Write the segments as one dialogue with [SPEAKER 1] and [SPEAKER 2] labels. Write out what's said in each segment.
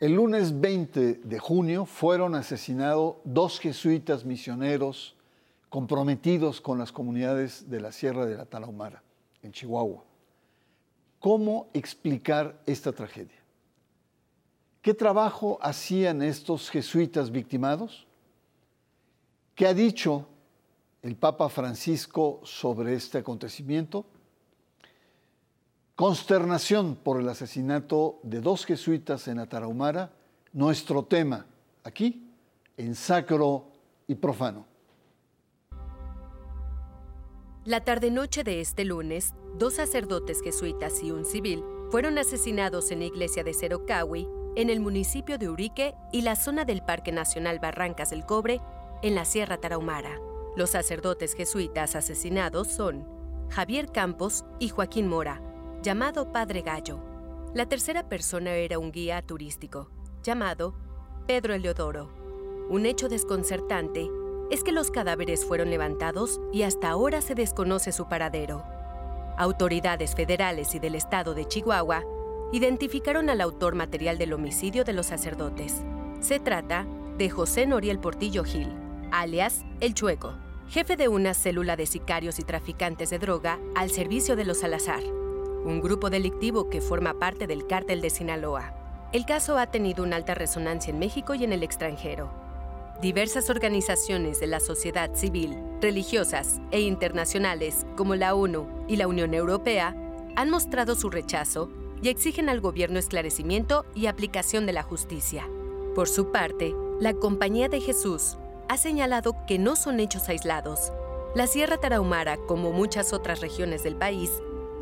[SPEAKER 1] El lunes 20 de junio fueron asesinados dos jesuitas misioneros comprometidos con las comunidades de la Sierra de la Tarahumara, en Chihuahua. ¿Cómo explicar esta tragedia? ¿Qué trabajo hacían estos jesuitas victimados? ¿Qué ha dicho el Papa Francisco sobre este acontecimiento? Consternación por el asesinato de dos jesuitas en Atarahumara, nuestro tema aquí en Sacro y Profano.
[SPEAKER 2] La tarde-noche de este lunes, dos sacerdotes jesuitas y un civil fueron asesinados en la iglesia de Cerocawi, en el municipio de Urique y la zona del Parque Nacional Barrancas del Cobre, en la Sierra Tarahumara. Los sacerdotes jesuitas asesinados son Javier Campos y Joaquín Mora, llamado Padre Gallo. La tercera persona era un guía turístico, llamado Pedro Eleodoro. Un hecho desconcertante es que los cadáveres fueron levantados y hasta ahora se desconoce su paradero. Autoridades federales y del estado de Chihuahua identificaron al autor material del homicidio de los sacerdotes. Se trata de José Noriel Portillo Gil, alias El Chueco, jefe de una célula de sicarios y traficantes de droga al servicio de los Salazar un grupo delictivo que forma parte del cártel de Sinaloa. El caso ha tenido una alta resonancia en México y en el extranjero. Diversas organizaciones de la sociedad civil, religiosas e internacionales, como la ONU y la Unión Europea, han mostrado su rechazo y exigen al gobierno esclarecimiento y aplicación de la justicia. Por su parte, la Compañía de Jesús ha señalado que no son hechos aislados. La Sierra Tarahumara, como muchas otras regiones del país,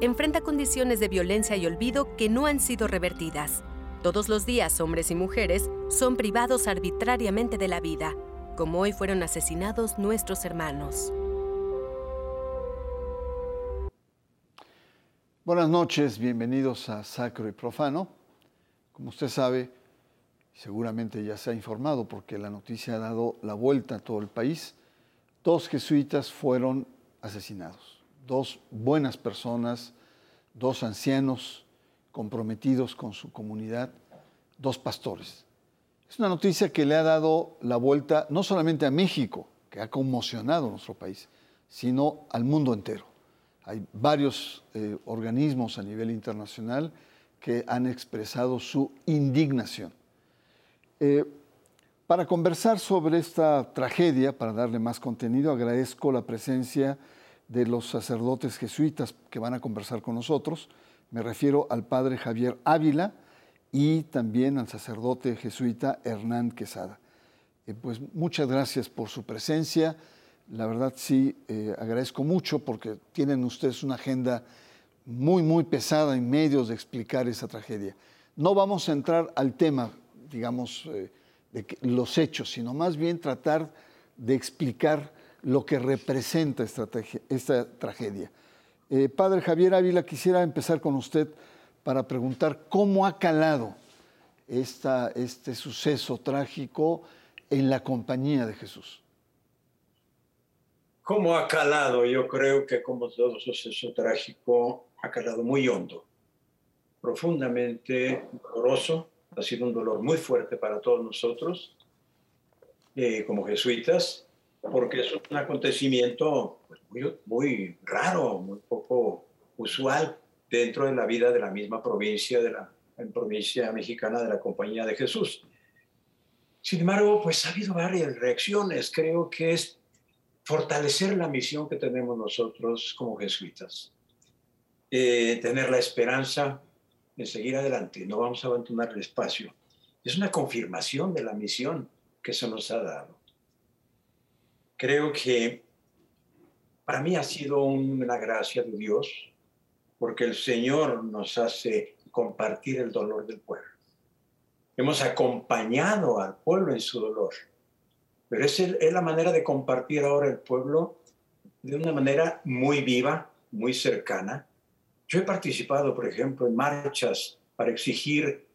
[SPEAKER 2] enfrenta condiciones de violencia y olvido que no han sido revertidas. Todos los días hombres y mujeres son privados arbitrariamente de la vida, como hoy fueron asesinados nuestros hermanos.
[SPEAKER 1] Buenas noches, bienvenidos a Sacro y Profano. Como usted sabe, seguramente ya se ha informado porque la noticia ha dado la vuelta a todo el país, dos jesuitas fueron asesinados dos buenas personas, dos ancianos comprometidos con su comunidad, dos pastores. Es una noticia que le ha dado la vuelta no solamente a México, que ha conmocionado a nuestro país, sino al mundo entero. Hay varios eh, organismos a nivel internacional que han expresado su indignación. Eh, para conversar sobre esta tragedia, para darle más contenido, agradezco la presencia de los sacerdotes jesuitas que van a conversar con nosotros. Me refiero al padre Javier Ávila y también al sacerdote jesuita Hernán Quesada. Eh, pues muchas gracias por su presencia. La verdad sí, eh, agradezco mucho porque tienen ustedes una agenda muy, muy pesada en medios de explicar esa tragedia. No vamos a entrar al tema, digamos, eh, de los hechos, sino más bien tratar de explicar lo que representa esta, tragedia. Eh, padre Javier Ávila, quisiera empezar con usted para preguntar cómo ha calado este suceso trágico en la compañía de Jesús.
[SPEAKER 3] ¿Cómo ha calado? Yo creo que como todo suceso trágico, ha calado muy hondo, profundamente doloroso, ha sido un dolor muy fuerte para todos nosotros, eh, como jesuitas, porque es un acontecimiento pues, muy, raro, muy poco usual dentro de la vida de la misma provincia, de la provincia mexicana de la Compañía de Jesús. Sin embargo, pues ha habido varias reacciones. Creo que es fortalecer la misión que tenemos nosotros como jesuitas. Eh, tener la esperanza de seguir adelante. No vamos a abandonar el espacio. Es una confirmación de la misión que se nos ha dado creo que para mí ha sido una gracia de Dios, porque el Señor nos hace compartir el dolor del pueblo. Hemos acompañado al pueblo en su dolor, pero es, es la manera de compartir ahora el pueblo de una manera muy viva, muy cercana. Yo he participado, por ejemplo, en marchas para exigir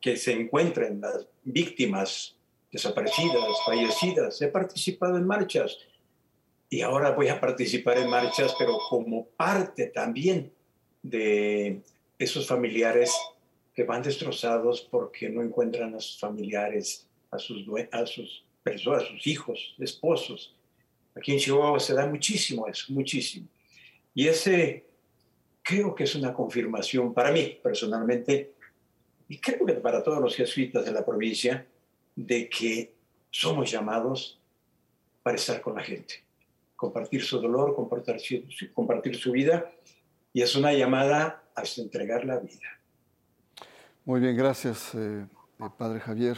[SPEAKER 3] que se encuentren las víctimas desaparecidas, fallecidas. He participado en marchas y ahora voy a participar en marchas, pero como parte también de esos familiares que van destrozados porque no encuentran a sus familiares, a sus, a sus personas, a sus hijos, esposos. Aquí en Chihuahua se da muchísimo eso, muchísimo. Y ese creo que es una confirmación para mí personalmente, y creo que para todos los jesuitas de la provincia, de que somos llamados para estar con la gente, compartir su dolor, compartir su, compartir su vida, y es una llamada hasta entregar la vida.
[SPEAKER 1] Muy bien, gracias, eh, eh, Padre Javier.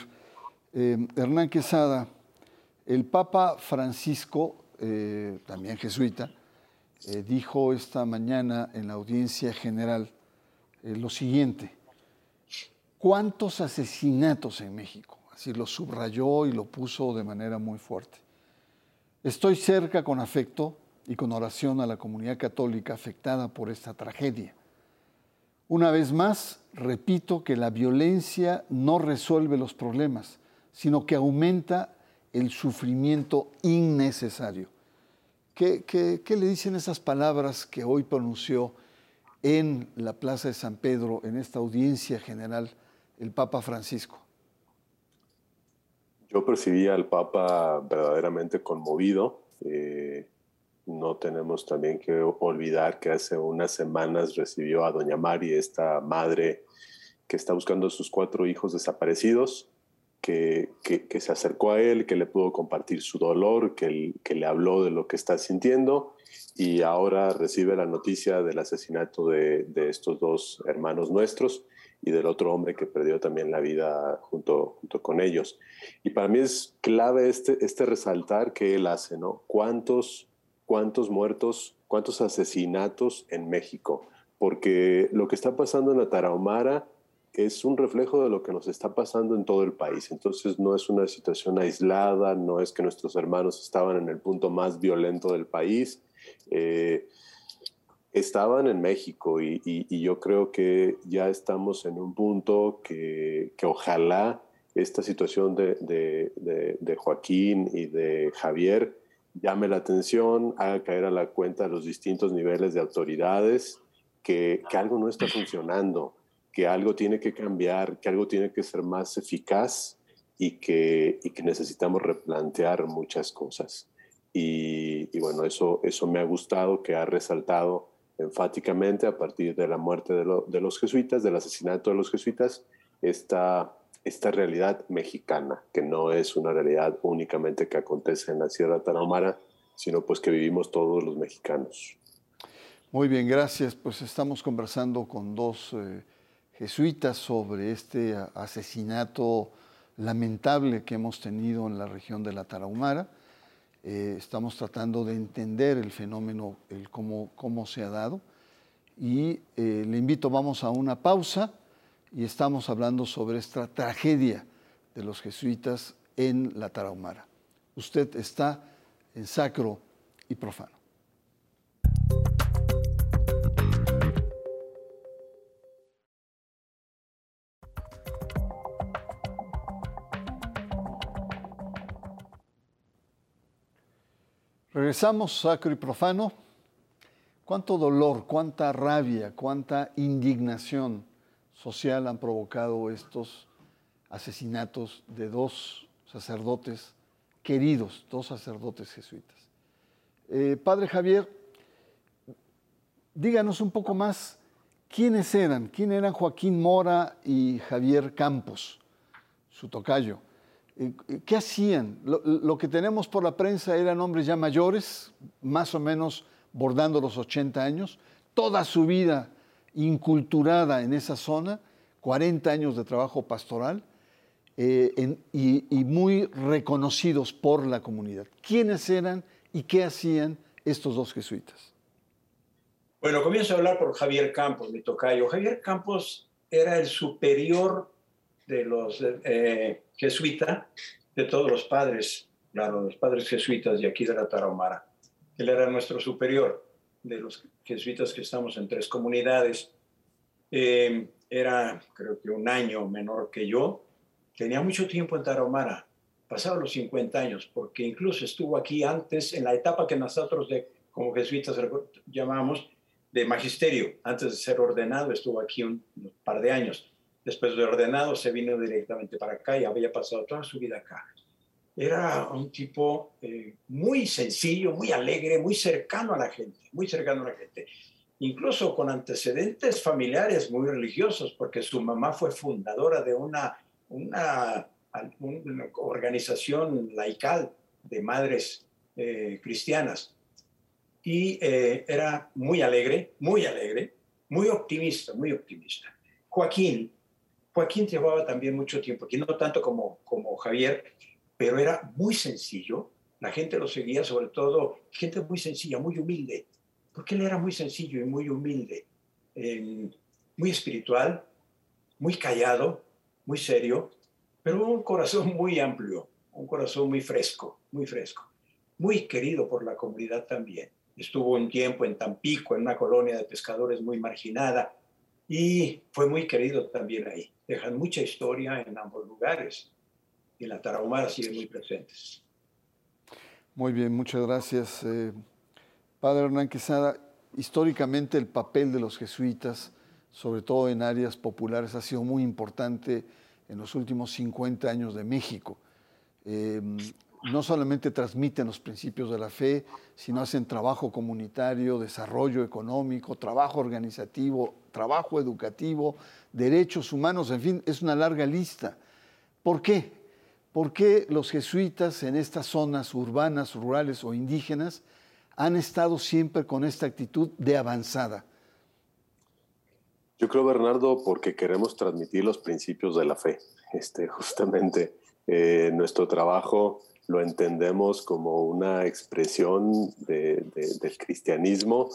[SPEAKER 1] Eh, Hernán Quesada, el Papa Francisco, también jesuita, dijo esta mañana en la audiencia general lo siguiente, ¿cuántos asesinatos en México? Así lo subrayó y lo puso de manera muy fuerte. Estoy cerca con afecto y con oración a la comunidad católica afectada por esta tragedia. Una vez más, repito que la violencia no resuelve los problemas, sino que aumenta el sufrimiento innecesario. ¿Qué, le dicen esas palabras que hoy pronunció en la Plaza de San Pedro, en esta audiencia general, el Papa Francisco?
[SPEAKER 4] Yo percibí al Papa verdaderamente conmovido. Eh, no tenemos también que olvidar que hace unas semanas recibió a Doña Mari, esta madre que está buscando a sus cuatro hijos desaparecidos, que, que, se acercó a él, que le pudo compartir su dolor, que, que le habló de lo que está sintiendo y ahora recibe la noticia del asesinato de, de estos dos hermanos nuestros y del otro hombre que perdió también la vida junto, junto con ellos. Y para mí es clave este, este resaltar que él hace, ¿no? ¿Cuántos, cuántos muertos, cuántos asesinatos en México? Porque lo que está pasando en la Tarahumara es un reflejo de lo que nos está pasando en todo el país. Entonces no es una situación aislada, no es que nuestros hermanos estaban en el punto más violento del país. Eh, estaban en México y, yo creo que ya estamos en un punto que, ojalá esta situación de, Joaquín y de Javier llame la atención, haga caer a la cuenta los distintos niveles de autoridades, que, algo no está funcionando, que algo tiene que cambiar, que algo tiene que ser más eficaz y que, que necesitamos replantear muchas cosas. Y, y, bueno, eso, eso me ha gustado, que ha resaltado enfáticamente a partir de la muerte de, los jesuitas, del asesinato de los jesuitas, esta, esta realidad mexicana, que no es una realidad únicamente que acontece en la Sierra Tarahumara, sino pues que vivimos todos los mexicanos.
[SPEAKER 1] Muy bien, gracias. Pues estamos conversando con dos eh, jesuitas sobre este asesinato lamentable que hemos tenido en la región de la Tarahumara. Eh, estamos tratando de entender el fenómeno, el cómo, cómo se ha dado. Y eh, le invito, vamos a una pausa y estamos hablando sobre esta tragedia de los jesuitas en la Tarahumara. Usted está en sacro y profano. Regresamos, sacro y profano. ¿Cuánto dolor, cuánta rabia, cuánta indignación social han provocado estos asesinatos de dos sacerdotes queridos, dos sacerdotes jesuitas? Eh, padre Javier, díganos un poco más quiénes eran, quién eran Joaquín Mora y Javier Campos, su tocayo. ¿Qué hacían? Lo, que tenemos por la prensa eran hombres ya mayores, más o menos bordando los 80 años, toda su vida inculturada en esa zona, 40 años de trabajo pastoral eh, y, muy reconocidos por la comunidad. ¿Quiénes eran y qué hacían estos dos jesuitas?
[SPEAKER 3] Bueno, comienzo a hablar por Javier Campos, mi tocayo. Javier Campos era el superior de los eh, jesuitas, de todos los padres, claro, los padres jesuitas de aquí de la Tarahumara. Él era nuestro superior de los jesuitas que estamos en tres comunidades. Eh, era, creo que un año menor que yo. Tenía mucho tiempo en Tarahumara, pasaba los 50 años, porque incluso estuvo aquí antes, en la etapa que nosotros de, como jesuitas llamamos de magisterio. Antes de ser ordenado, estuvo aquí un par de años después de ordenado se vino directamente para acá y había pasado toda su vida acá. Era un tipo eh, muy sencillo, muy alegre, muy cercano a la gente, muy cercano a la gente. Incluso con antecedentes familiares muy religiosos, porque su mamá fue fundadora de una, una, organización laical de madres eh, cristianas. Y eh, era muy alegre, muy alegre, muy optimista, muy optimista. Joaquín, Joaquín llevaba también mucho tiempo aquí, no tanto como, como Javier, pero era muy sencillo. La gente lo seguía, sobre todo gente muy sencilla, muy humilde, porque él era muy sencillo y muy humilde, eh, muy espiritual, muy callado, muy serio, pero un corazón muy amplio, un corazón muy fresco, muy fresco muy querido por la comunidad también. Estuvo un tiempo en Tampico, en una colonia de pescadores muy marginada, y fue muy querido también ahí. Dejan mucha historia en ambos lugares, y la Tarahumara sigue muy presentes.
[SPEAKER 1] Muy bien, muchas gracias. Eh, padre Hernán Quesada, históricamente el papel de los jesuitas, sobre todo en áreas populares, ha sido muy importante en los últimos 50 años de México. Eh, no solamente transmiten los principios de la fe, sino hacen trabajo comunitario, desarrollo económico, trabajo organizativo, trabajo educativo, derechos humanos, en fin, es una larga lista. ¿Por qué? ¿Por qué los jesuitas en estas zonas urbanas, rurales o indígenas han estado siempre con esta actitud de avanzada?
[SPEAKER 4] Yo creo, Bernardo, porque queremos transmitir los principios de la fe. Este, justamente eh, nuestro trabajo lo entendemos como una expresión del cristianismo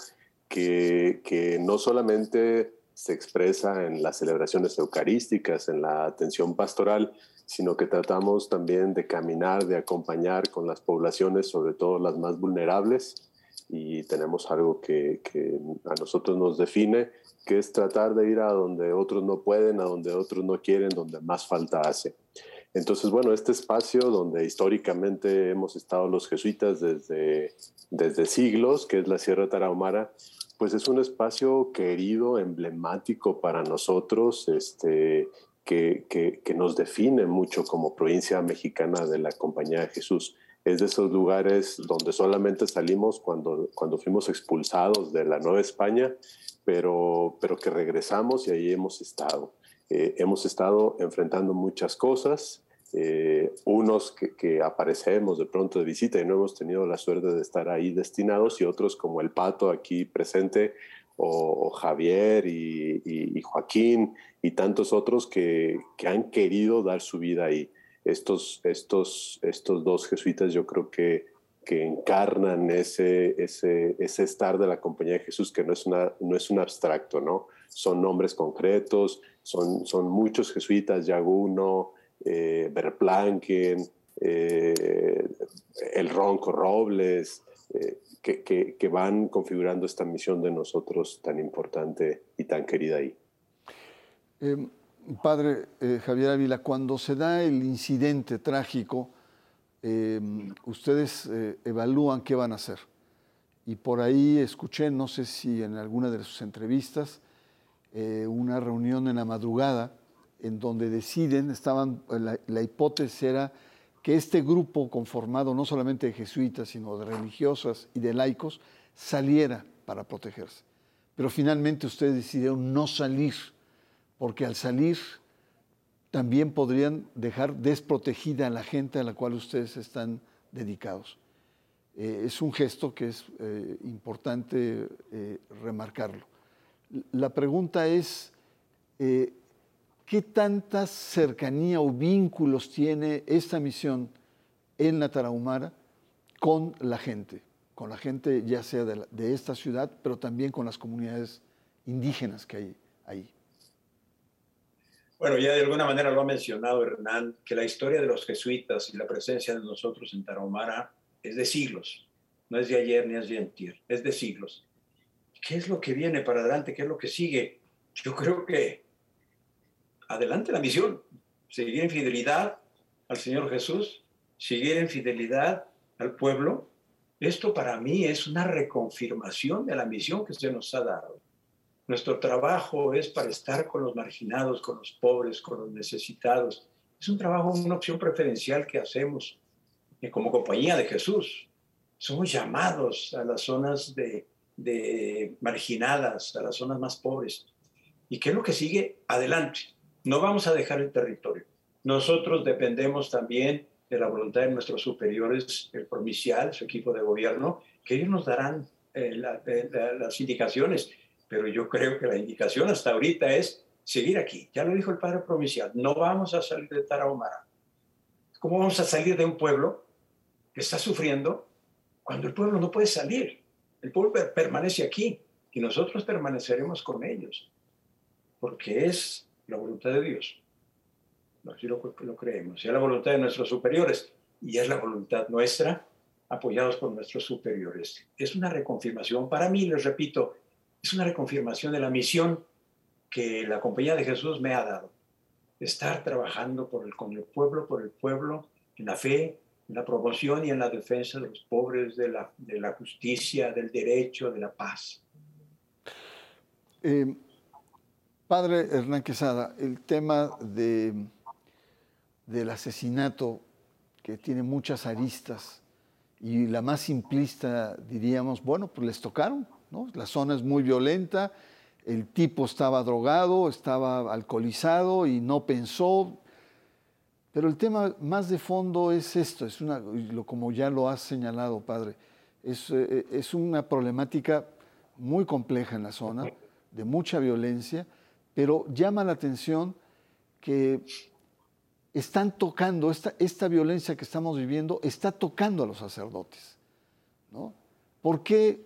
[SPEAKER 4] que, no solamente se expresa en las celebraciones eucarísticas, en la atención pastoral, sino que tratamos también de caminar, de acompañar con las poblaciones, sobre todo las más vulnerables, y tenemos algo que, que, a nosotros nos define, que es tratar de ir a donde otros no pueden, a donde otros no quieren, donde más falta hace. Entonces, bueno, este espacio donde históricamente hemos estado los jesuitas desde, desde siglos, que es la Sierra Tarahumara, pues es un espacio querido, emblemático para nosotros, este, que, que, nos define mucho como provincia mexicana de la Compañía de Jesús. Es de esos lugares donde solamente salimos cuando, cuando fuimos expulsados de la Nueva España, pero, pero que regresamos y ahí hemos estado. Eh, hemos estado enfrentando muchas cosas, eh, unos que, aparecemos de pronto de visita y no hemos tenido la suerte de estar ahí destinados y otros como el Pato aquí presente o, Javier y, Joaquín y tantos otros que, han querido dar su vida ahí. Estos, estos, estos dos jesuitas yo creo que, que encarnan ese, ese, ese estar de la compañía de Jesús que no es, una, no es un abstracto, ¿no? Son nombres concretos, son, son muchos jesuitas, Yaguno, eh, eh, el Ronco Robles, eh, que, que, van configurando esta misión de nosotros tan importante y tan querida ahí.
[SPEAKER 1] Em, padre eh, Javier Ávila, cuando se da el incidente trágico, ustedes evalúan qué van a hacer. Y por ahí escuché, no sé si en alguna de sus entrevistas, eh, una reunión en la madrugada en donde deciden, estaban, la, hipótesis era que este grupo conformado no solamente de jesuitas, sino de religiosas y de laicos, saliera para protegerse. Pero finalmente ustedes decidieron no salir, porque al salir también podrían dejar desprotegida a la gente a la cual ustedes están dedicados. Eh, es un gesto que es eh, importante remarcarlo. La pregunta es, eh, ¿qué tanta cercanía o vínculos tiene esta misión en la Tarahumara con la gente? Con la gente ya sea de, esta ciudad, pero también con las comunidades indígenas que hay ahí.
[SPEAKER 3] Bueno, ya de alguna manera lo ha mencionado Hernán, que la historia de los jesuitas y la presencia de nosotros en Tarahumara es de siglos, no es de ayer ni es de antier, es de siglos. ¿Qué es lo que viene para adelante? ¿Qué es lo que sigue? Yo creo que adelante la misión, seguir en fidelidad al Señor Jesús, seguir en fidelidad al pueblo. Esto para mí es una reconfirmación de la misión que se nos ha dado. Nuestro trabajo es para estar con los marginados, con los pobres, con los necesitados. Es un trabajo, una opción preferencial que hacemos como compañía de Jesús. Somos llamados a las zonas de, de marginadas, a las zonas más pobres. ¿Y qué es lo que sigue? Adelante. No vamos a dejar el territorio. Nosotros dependemos también de la voluntad de nuestros superiores, el provincial, su equipo de gobierno, que ellos nos darán eh, eh, las indicaciones. Pero yo creo que la indicación hasta ahorita es seguir aquí. Ya lo dijo el padre provincial, no vamos a salir de Tarahumara. ¿Cómo vamos a salir de un pueblo que está sufriendo cuando el pueblo no puede salir? El pueblo permanece aquí y nosotros permaneceremos con ellos, porque es la voluntad de Dios. Así lo, lo creemos. Es la voluntad de nuestros superiores y es la voluntad nuestra, apoyados por nuestros superiores. Es una reconfirmación. Para mí, les repito, es una reconfirmación de la misión que la Compañía de Jesús me ha dado. Estar trabajando por el, con el pueblo, por el pueblo, en la fe, en la promoción y en la defensa de los pobres, de la, de la justicia, del derecho, de la paz.
[SPEAKER 1] Eh, padre Hernán Quesada, el tema de del asesinato que tiene muchas aristas y la más simplista diríamos, bueno, pues les tocaron, ¿no? La zona es muy violenta, el tipo estaba drogado, estaba alcoholizado y no pensó. Pero el tema más de fondo es esto, es una, como ya lo has señalado, padre, es, eh, es una problemática muy compleja en la zona, de mucha violencia, pero llama la atención que están tocando, esta, esta violencia que estamos viviendo está tocando a los sacerdotes. ¿no? ¿Por qué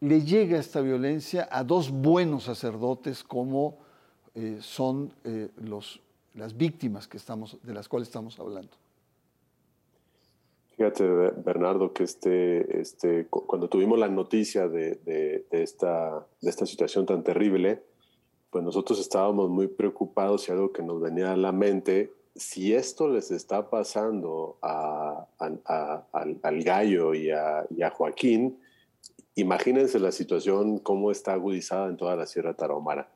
[SPEAKER 1] le llega esta violencia a dos buenos sacerdotes como eh, son eh, los, las víctimas que estamos, de las cuales estamos hablando?
[SPEAKER 4] Fíjate, Bernardo, que este, este, cuando tuvimos la noticia de, de, esta, de esta situación tan terrible, pues nosotros estábamos muy preocupados y algo que nos venía a la mente si esto les está pasando al, gallo y a, Joaquín, imagínense la situación, cómo está agudizada en toda la Sierra Tarahumara.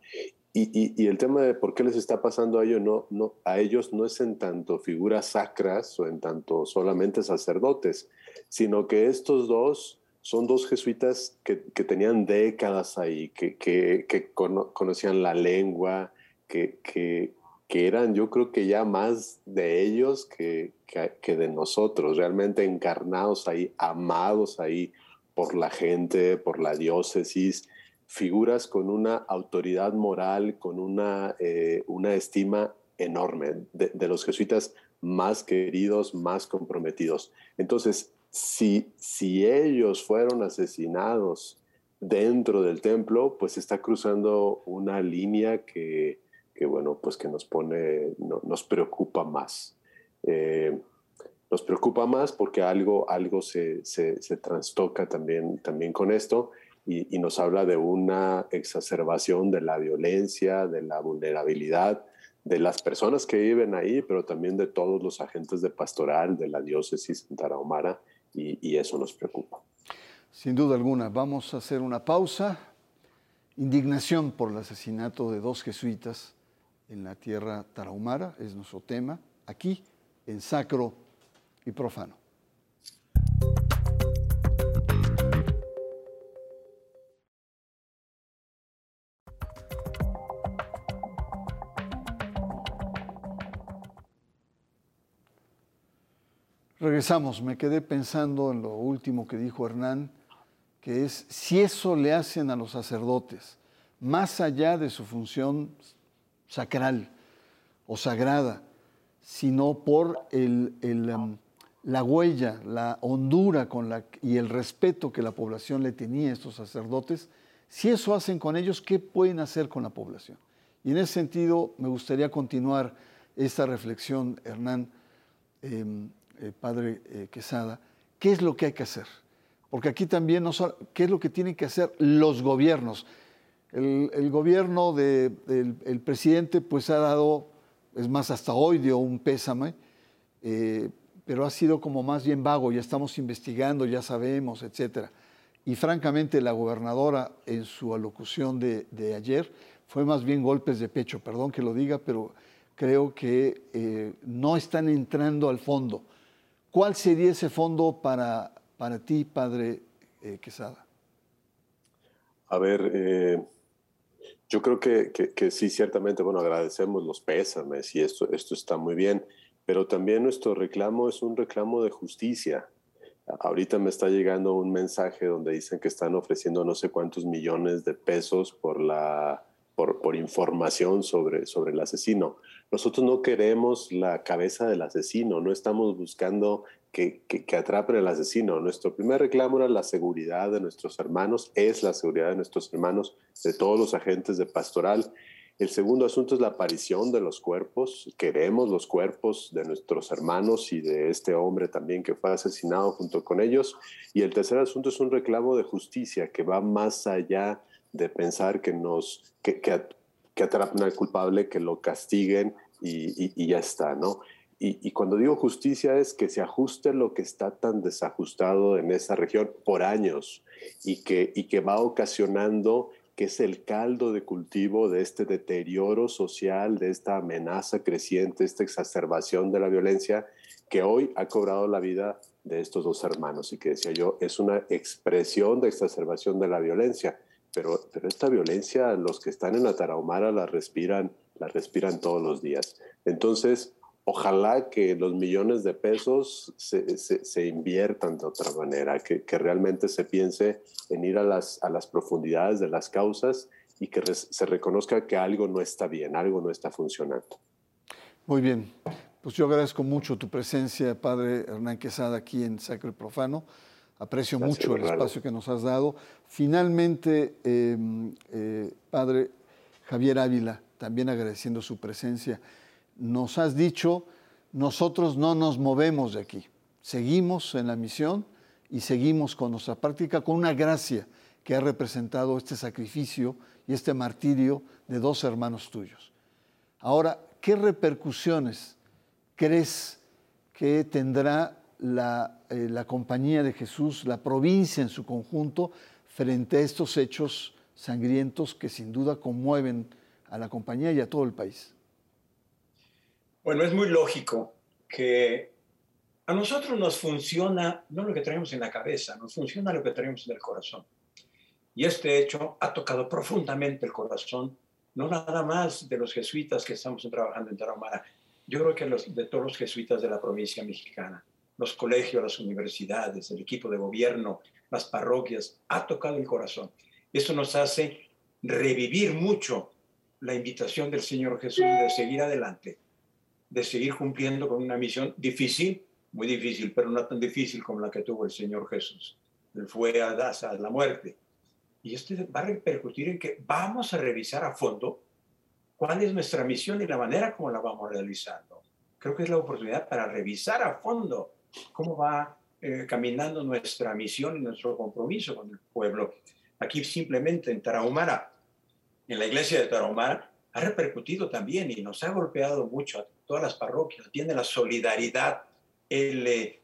[SPEAKER 4] Y, el tema de por qué les está pasando a ellos no, a ellos no es en tanto figuras sacras o en tanto solamente sacerdotes, sino que estos dos son dos jesuitas que, tenían décadas ahí, que, que, conocían la lengua, que, que, que eran yo creo que ya más de ellos que, que, de nosotros, realmente encarnados ahí, amados ahí por la gente, por la diócesis, figuras con una autoridad moral, con una, eh, una estima enorme, de, los jesuitas más queridos, más comprometidos. Entonces, si, si ellos fueron asesinados dentro del templo, pues está cruzando una línea que, que bueno, pues que nos pone, nos preocupa más. Eh, nos preocupa más porque algo, algo se, se, trastoca también, también con esto y, nos habla de una exacerbación de la violencia, de la vulnerabilidad de las personas que viven ahí, pero también de todos los agentes de pastoral de la diócesis en Tarahumara y, y eso nos preocupa.
[SPEAKER 1] Sin duda alguna, vamos a hacer una pausa. Indignación por el asesinato de dos jesuitas en la tierra tarahumara, es nuestro tema, aquí en Sacro y Profano. Regresamos, me quedé pensando en lo último que dijo Hernán, que es si eso le hacen a los sacerdotes, más allá de su función sacral o sagrada, sino por el, um, la huella, la hondura con la, y el respeto que la población le tenía a estos sacerdotes. Si eso hacen con ellos, ¿qué pueden hacer con la población? Y en ese sentido me gustaría continuar esta reflexión, Hernán, em, eh, padre eh, Quesada, ¿qué es lo que hay que hacer? Porque aquí también, no ¿qué es lo que tienen que hacer los gobiernos? El, gobierno del presidente pues ha dado, es más, hasta hoy dio un pésame, eh, pero ha sido como más bien vago, ya estamos investigando, ya sabemos, etc. y francamente la gobernadora en su alocución de, ayer fue más bien golpes de pecho, perdón que lo diga, pero creo que eh, no están entrando al fondo. ¿Cuál sería ese fondo para, para ti, padre eh, Quesada?
[SPEAKER 4] A ver, eh, yo creo que, que, sí, ciertamente, bueno, agradecemos los pésames y esto, esto está muy bien, pero también nuestro reclamo es un reclamo de justicia. Ahorita me está llegando un mensaje donde dicen que están ofreciendo no sé cuántos millones de pesos por la por, por, información sobre, sobre el asesino. Nosotros no queremos la cabeza del asesino, no estamos buscando que, que, que, atrapen al asesino. Nuestro primer reclamo era la seguridad de nuestros hermanos, es la seguridad de nuestros hermanos, de todos los agentes de pastoral. El segundo asunto es la aparición de los cuerpos. Queremos los cuerpos de nuestros hermanos y de este hombre también que fue asesinado junto con ellos. Y el tercer asunto es un reclamo de justicia que va más allá de pensar que nos que, que, atrapen al culpable, que lo castiguen y, y, ya está, ¿no? Y, y, cuando digo justicia es que se ajuste lo que está tan desajustado en esa región por años y que, y que va ocasionando que es el caldo de cultivo de este deterioro social, de esta amenaza creciente, esta exacerbación de la violencia que hoy ha cobrado la vida de estos dos hermanos y que decía yo, es una expresión de exacerbación de la violencia, pero, pero esta violencia los que están en la Tarahumara la respiran, la respiran todos los días. Entonces, ojalá que los millones de pesos se, se, inviertan de otra manera, que, que, realmente se piense en ir a las, a las profundidades de las causas y que se reconozca que algo no está bien, algo no está funcionando.
[SPEAKER 1] Muy bien, pues yo agradezco mucho tu presencia, Padre Hernán Quesada, aquí en Sacro y Profano. Aprecio mucho el espacio que nos has dado. Finalmente, em, eh, Padre Javier Ávila, también agradeciendo su presencia nos has dicho, nosotros no nos movemos de aquí, seguimos en la misión y seguimos con nuestra práctica con una gracia que ha representado este sacrificio y este martirio de dos hermanos tuyos. Ahora, ¿qué repercusiones crees que tendrá la, eh, la compañía de Jesús, la provincia en su conjunto, frente a estos hechos sangrientos que sin duda conmueven a la compañía y a todo el país?
[SPEAKER 3] Bueno, es muy lógico que a nosotros nos funciona no lo que traemos en la cabeza, nos funciona lo que traemos en el corazón. Y este hecho ha tocado profundamente el corazón, no nada más de los jesuitas que estamos trabajando en Tarahumara, yo creo que de todos los jesuitas de la provincia mexicana, los colegios, las universidades, el equipo de gobierno, las parroquias, ha tocado el corazón. Eso nos hace revivir mucho la invitación del Señor Jesús de seguir adelante, de seguir cumpliendo con una misión difícil, muy difícil, pero no tan difícil como la que tuvo el Señor Jesús. Él fue a, a la muerte. Y esto va a repercutir en que vamos a revisar a fondo cuál es nuestra misión y la manera como la vamos realizando. Creo que es la oportunidad para revisar a fondo cómo va eh, caminando nuestra misión y nuestro compromiso con el pueblo. Aquí simplemente en Tarahumara, en la iglesia de Tarahumara, ha repercutido también y nos ha golpeado mucho a todas las parroquias. Tiene la solidaridad, el, eh,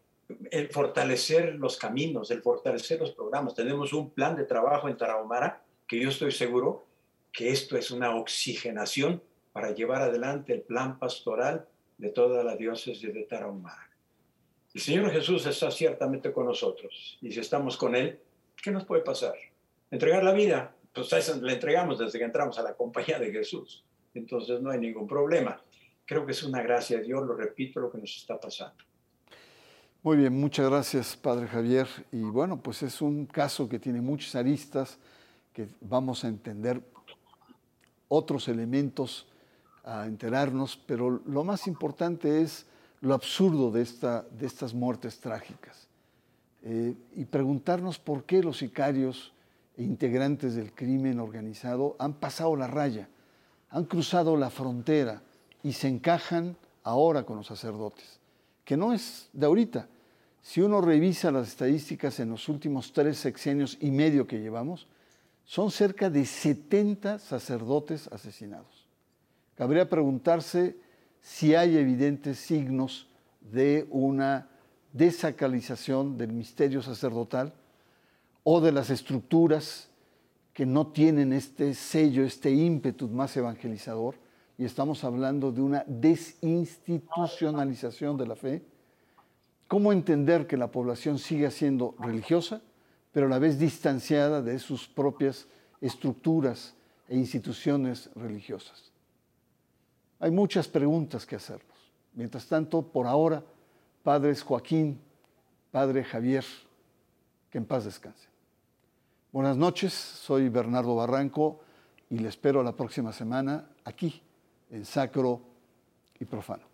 [SPEAKER 3] el, fortalecer los caminos, el fortalecer los programas. Tenemos un plan de trabajo en Tarahumara que yo estoy seguro que esto es una oxigenación para llevar adelante el plan pastoral de toda la diócesis de Tarahumara. El Señor Jesús está ciertamente con nosotros y si estamos con Él, ¿qué nos puede pasar? Entregar la vida, pues la entregamos desde que entramos a la compañía de Jesús. Entonces no hay ningún problema. Creo que es una gracia de Dios, lo repito, lo que nos está pasando.
[SPEAKER 1] Muy bien, muchas gracias, Padre Javier. Y bueno, pues es un caso que tiene muchas aristas, que vamos a entender otros elementos, a enterarnos, pero lo más importante es lo absurdo de, esta, de estas muertes trágicas. Eh, y preguntarnos por qué los sicarios e integrantes del crimen organizado han pasado la raya, han cruzado la frontera y se encajan ahora con los sacerdotes, que no es de ahorita. Si uno revisa las estadísticas en los últimos tres sexenios y medio que llevamos, son cerca de 70 sacerdotes asesinados. Cabría preguntarse si hay evidentes signos de una desacralización del misterio sacerdotal o de las estructuras que no tienen este sello, este ímpetu más evangelizador, y estamos hablando de una desinstitucionalización de la fe. ¿Cómo entender que la población sigue siendo religiosa, pero a la vez distanciada de sus propias estructuras e instituciones religiosas? Hay muchas preguntas que hacernos. Mientras tanto, por ahora, padres Joaquín, padre Javier, que en paz descanse. Buenas noches, soy Bernardo Barranco y le espero la próxima semana aquí en Sacro y Profano.